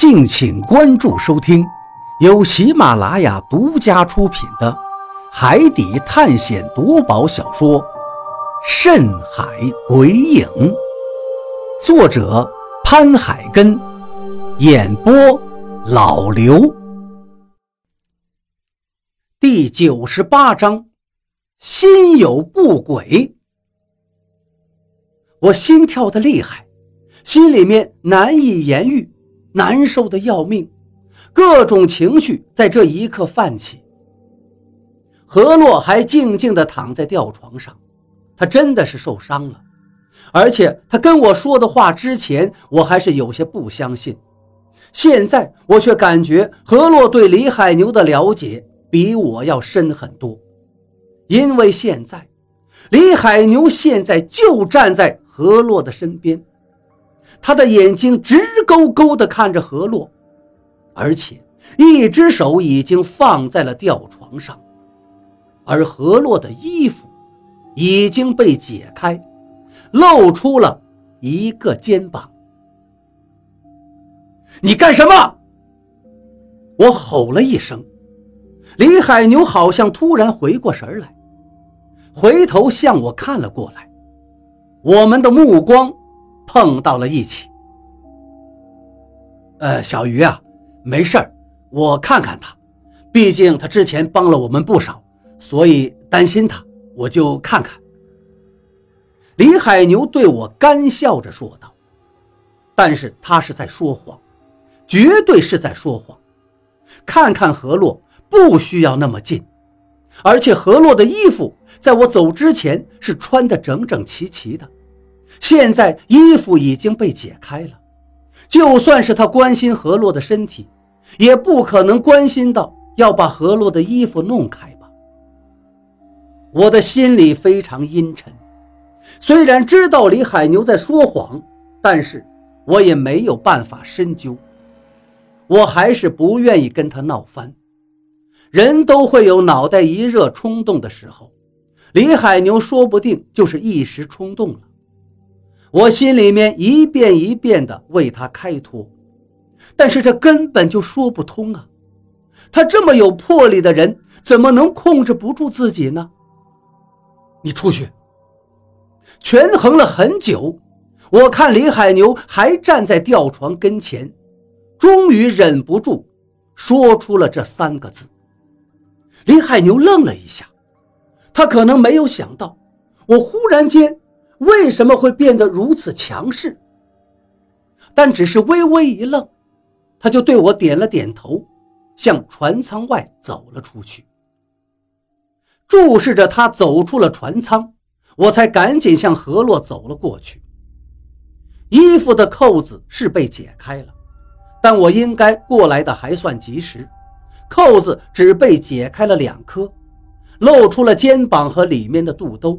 敬请关注收听，由喜马拉雅独家出品的《海底探险夺宝小说》《深海鬼影》，作者潘海根，演播老刘。第九十八章，心有不轨。我心跳的厉害，心里面难以言喻。难受的要命，各种情绪在这一刻泛起。何洛还静静地躺在吊床上，他真的是受伤了，而且他跟我说的话之前，我还是有些不相信。现在我却感觉何洛对李海牛的了解比我要深很多，因为现在李海牛现在就站在何洛的身边。他的眼睛直勾勾地看着何洛，而且一只手已经放在了吊床上，而何洛的衣服已经被解开，露出了一个肩膀。你干什么？我吼了一声。李海牛好像突然回过神来，回头向我看了过来，我们的目光。碰到了一起。呃，小鱼啊，没事儿，我看看他，毕竟他之前帮了我们不少，所以担心他，我就看看。李海牛对我干笑着说道，但是他是在说谎，绝对是在说谎。看看何洛，不需要那么近，而且何洛的衣服在我走之前是穿的整整齐齐的。现在衣服已经被解开了，就算是他关心何洛的身体，也不可能关心到要把何洛的衣服弄开吧。我的心里非常阴沉，虽然知道李海牛在说谎，但是我也没有办法深究。我还是不愿意跟他闹翻。人都会有脑袋一热冲动的时候，李海牛说不定就是一时冲动了。我心里面一遍一遍地为他开脱，但是这根本就说不通啊！他这么有魄力的人，怎么能控制不住自己呢？你出去！权衡了很久，我看李海牛还站在吊床跟前，终于忍不住说出了这三个字。李海牛愣了一下，他可能没有想到，我忽然间。为什么会变得如此强势？但只是微微一愣，他就对我点了点头，向船舱外走了出去。注视着他走出了船舱，我才赶紧向何洛走了过去。衣服的扣子是被解开了，但我应该过来的还算及时，扣子只被解开了两颗，露出了肩膀和里面的肚兜。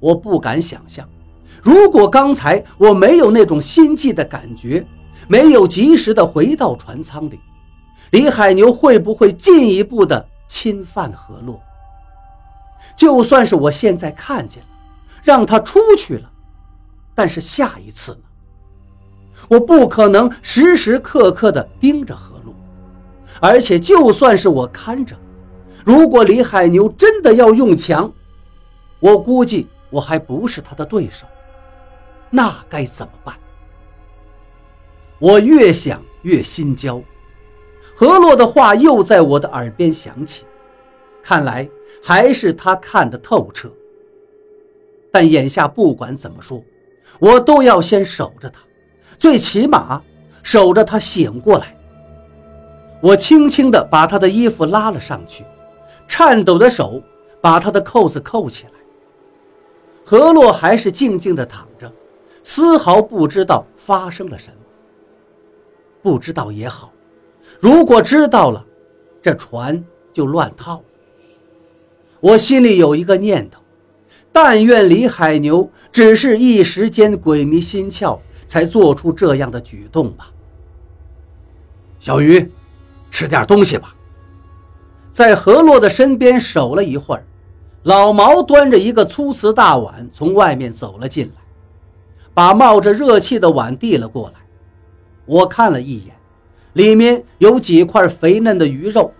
我不敢想象，如果刚才我没有那种心悸的感觉，没有及时的回到船舱里，李海牛会不会进一步的侵犯何洛？就算是我现在看见了，让他出去了，但是下一次呢？我不可能时时刻刻的盯着何洛，而且就算是我看着，如果李海牛真的要用强，我估计。我还不是他的对手，那该怎么办？我越想越心焦，何洛的话又在我的耳边响起，看来还是他看得透彻。但眼下不管怎么说，我都要先守着他，最起码守着他醒过来。我轻轻地把他的衣服拉了上去，颤抖的手把他的扣子扣起来。何洛还是静静地躺着，丝毫不知道发生了什么。不知道也好，如果知道了，这船就乱套了。我心里有一个念头：但愿李海牛只是一时间鬼迷心窍，才做出这样的举动吧。小鱼，吃点东西吧。在何洛的身边守了一会儿。老毛端着一个粗瓷大碗从外面走了进来，把冒着热气的碗递了过来。我看了一眼，里面有几块肥嫩的鱼肉，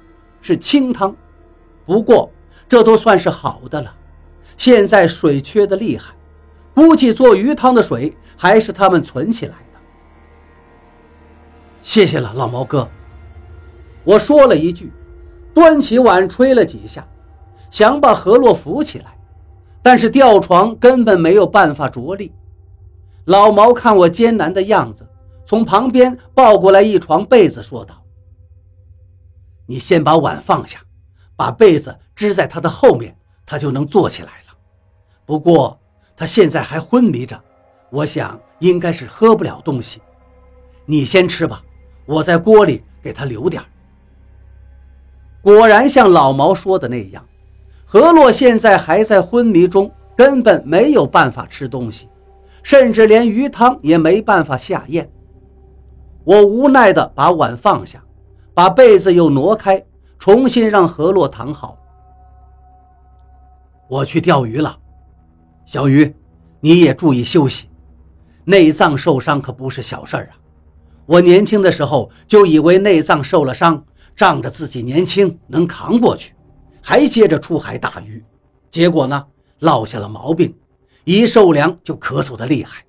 是清汤。不过这都算是好的了。现在水缺的厉害，估计做鱼汤的水还是他们存起来的。谢谢了，老毛哥。我说了一句，端起碗吹了几下，想把何洛扶起来，但是吊床根本没有办法着力。老毛看我艰难的样子。从旁边抱过来一床被子，说道：“你先把碗放下，把被子支在他的后面，他就能坐起来了。不过他现在还昏迷着，我想应该是喝不了东西。你先吃吧，我在锅里给他留点果然像老毛说的那样，何洛现在还在昏迷中，根本没有办法吃东西，甚至连鱼汤也没办法下咽。我无奈地把碗放下，把被子又挪开，重新让何洛躺好。我去钓鱼了，小鱼，你也注意休息。内脏受伤可不是小事儿啊！我年轻的时候就以为内脏受了伤，仗着自己年轻能扛过去，还接着出海打鱼，结果呢，落下了毛病，一受凉就咳嗽的厉害。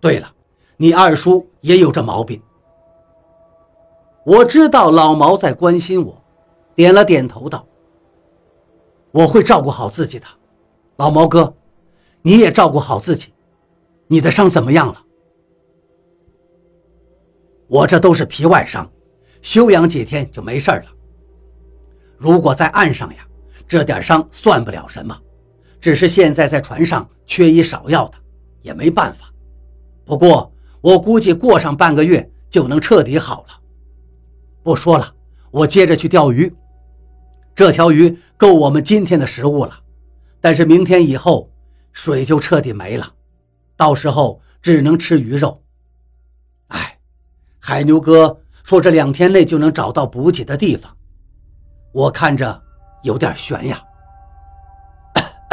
对了。你二叔也有这毛病，我知道老毛在关心我，点了点头道：“我会照顾好自己的，老毛哥，你也照顾好自己。你的伤怎么样了？我这都是皮外伤，休养几天就没事了。如果在岸上呀，这点伤算不了什么，只是现在在船上缺医少药的，也没办法。不过。”我估计过上半个月就能彻底好了。不说了，我接着去钓鱼。这条鱼够我们今天的食物了，但是明天以后水就彻底没了，到时候只能吃鱼肉。哎，海牛哥说这两天内就能找到补给的地方，我看着有点悬呀。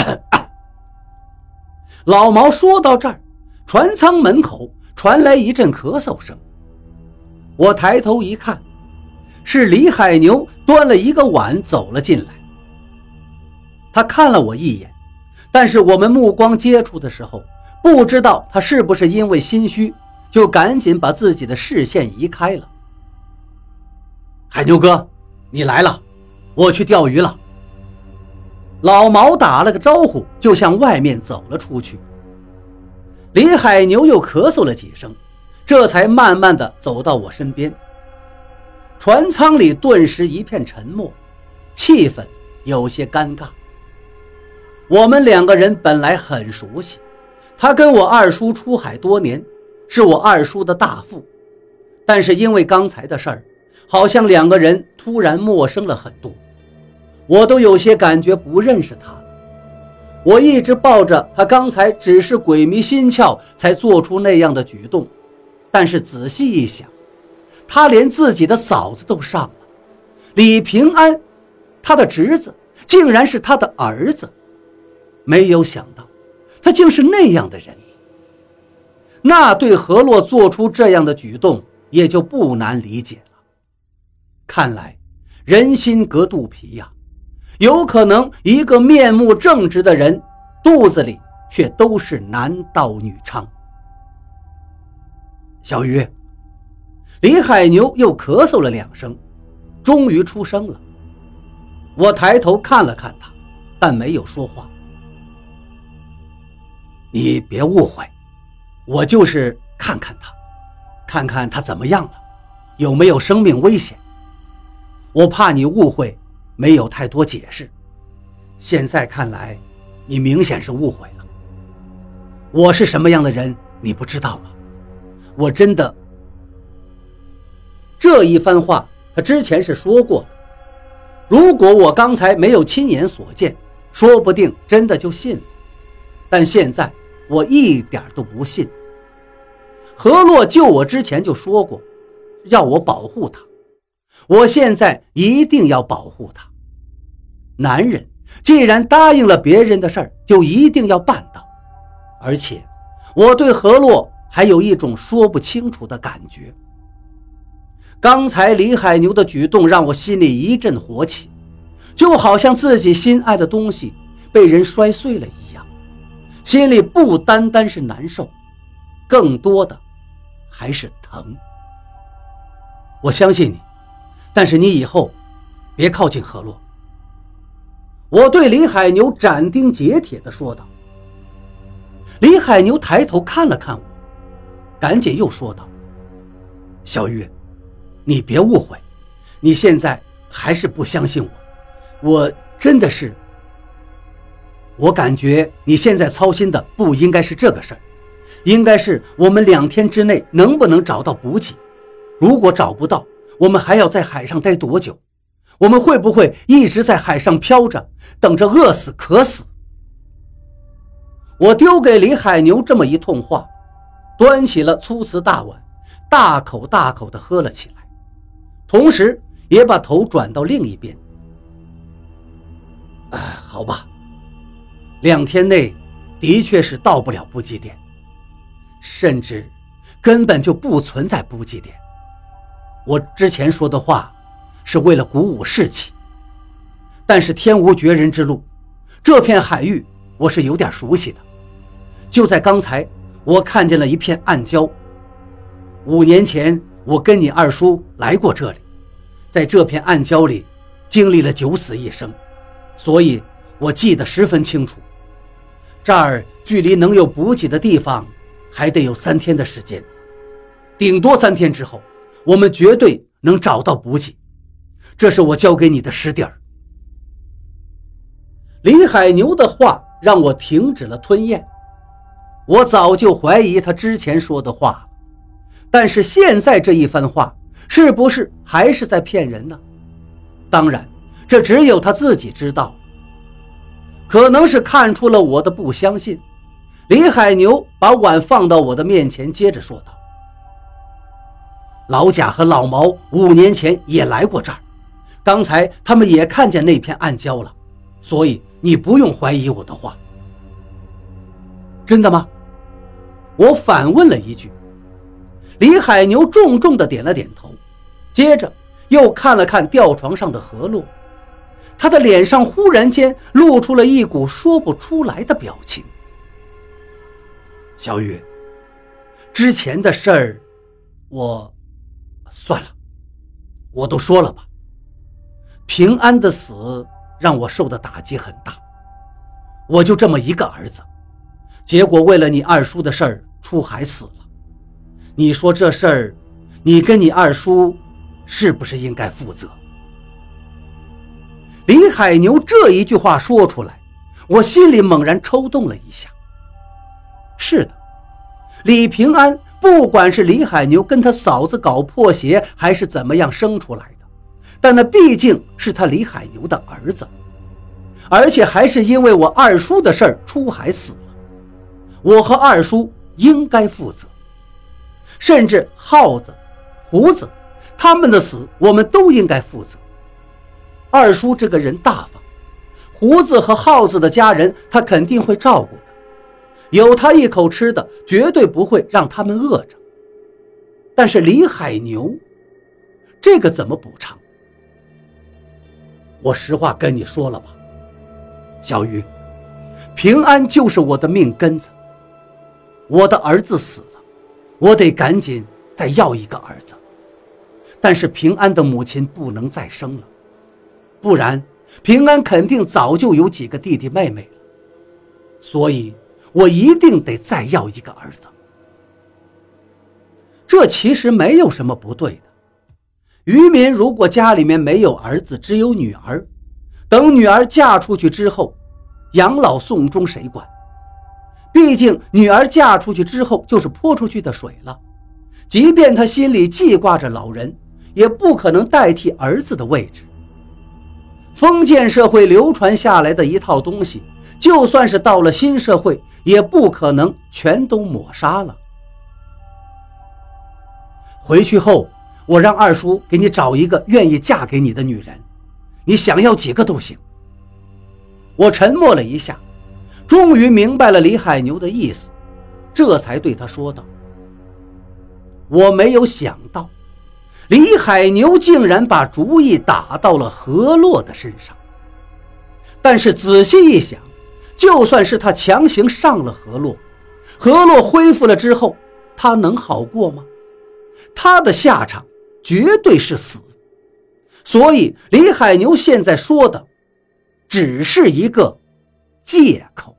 老毛说到这儿，船舱门口。传来一阵咳嗽声，我抬头一看，是李海牛端了一个碗走了进来。他看了我一眼，但是我们目光接触的时候，不知道他是不是因为心虚，就赶紧把自己的视线移开了。海牛哥，你来了，我去钓鱼了。老毛打了个招呼，就向外面走了出去。李海牛又咳嗽了几声，这才慢慢的走到我身边。船舱里顿时一片沉默，气氛有些尴尬。我们两个人本来很熟悉，他跟我二叔出海多年，是我二叔的大副，但是因为刚才的事儿，好像两个人突然陌生了很多，我都有些感觉不认识他。我一直抱着他，刚才只是鬼迷心窍才做出那样的举动，但是仔细一想，他连自己的嫂子都上了，李平安，他的侄子竟然是他的儿子，没有想到，他竟是那样的人。那对何洛做出这样的举动，也就不难理解了。看来，人心隔肚皮呀。有可能一个面目正直的人，肚子里却都是男盗女娼。小鱼，李海牛又咳嗽了两声，终于出声了。我抬头看了看他，但没有说话。你别误会，我就是看看他，看看他怎么样了，有没有生命危险。我怕你误会。没有太多解释，现在看来，你明显是误会了。我是什么样的人，你不知道吗？我真的……这一番话他之前是说过的。如果我刚才没有亲眼所见，说不定真的就信了。但现在我一点都不信。何洛救我之前就说过，要我保护他。我现在一定要保护她。男人既然答应了别人的事儿，就一定要办到。而且，我对何洛还有一种说不清楚的感觉。刚才李海牛的举动让我心里一阵火起，就好像自己心爱的东西被人摔碎了一样，心里不单单是难受，更多的还是疼。我相信你，但是你以后别靠近何洛。我对李海牛斩钉截铁地说道。李海牛抬头看了看我，赶紧又说道：“小玉。”你别误会，你现在还是不相信我，我真的是。我感觉你现在操心的不应该是这个事儿，应该是我们两天之内能不能找到补给。如果找不到，我们还要在海上待多久？我们会不会一直在海上漂着，等着饿死、渴死？我丢给李海牛这么一通话，端起了粗瓷大碗，大口大口地喝了起来。同时，也把头转到另一边。哎，好吧，两天内的确是到不了补给点，甚至根本就不存在补给点。我之前说的话是为了鼓舞士气，但是天无绝人之路，这片海域我是有点熟悉的。就在刚才，我看见了一片暗礁。五年前，我跟你二叔来过这里。在这片暗礁里，经历了九死一生，所以我记得十分清楚。这儿距离能有补给的地方，还得有三天的时间，顶多三天之后，我们绝对能找到补给。这是我交给你的实底儿。李海牛的话让我停止了吞咽，我早就怀疑他之前说的话，但是现在这一番话。是不是还是在骗人呢？当然，这只有他自己知道。可能是看出了我的不相信，李海牛把碗放到我的面前，接着说道：“老贾和老毛五年前也来过这儿，刚才他们也看见那片暗礁了，所以你不用怀疑我的话。”真的吗？我反问了一句。李海牛重重地点了点头，接着又看了看吊床上的何洛，他的脸上忽然间露出了一股说不出来的表情。小雨，之前的事儿，我算了，我都说了吧。平安的死让我受的打击很大，我就这么一个儿子，结果为了你二叔的事儿出海死了。你说这事儿，你跟你二叔是不是应该负责？李海牛这一句话说出来，我心里猛然抽动了一下。是的，李平安不管是李海牛跟他嫂子搞破鞋，还是怎么样生出来的，但那毕竟是他李海牛的儿子，而且还是因为我二叔的事儿出海死了，我和二叔应该负责。甚至耗子、胡子，他们的死我们都应该负责。二叔这个人大方，胡子和耗子的家人他肯定会照顾的，有他一口吃的，绝对不会让他们饿着。但是李海牛，这个怎么补偿？我实话跟你说了吧，小鱼，平安就是我的命根子，我的儿子死了。我得赶紧再要一个儿子，但是平安的母亲不能再生了，不然平安肯定早就有几个弟弟妹妹了。所以，我一定得再要一个儿子。这其实没有什么不对的。渔民如果家里面没有儿子，只有女儿，等女儿嫁出去之后，养老送终谁管？毕竟，女儿嫁出去之后就是泼出去的水了。即便他心里记挂着老人，也不可能代替儿子的位置。封建社会流传下来的一套东西，就算是到了新社会，也不可能全都抹杀了。回去后，我让二叔给你找一个愿意嫁给你的女人，你想要几个都行。我沉默了一下。终于明白了李海牛的意思，这才对他说道：“我没有想到，李海牛竟然把主意打到了何洛的身上。但是仔细一想，就算是他强行上了河洛，河洛恢复了之后，他能好过吗？他的下场绝对是死。所以李海牛现在说的，只是一个借口。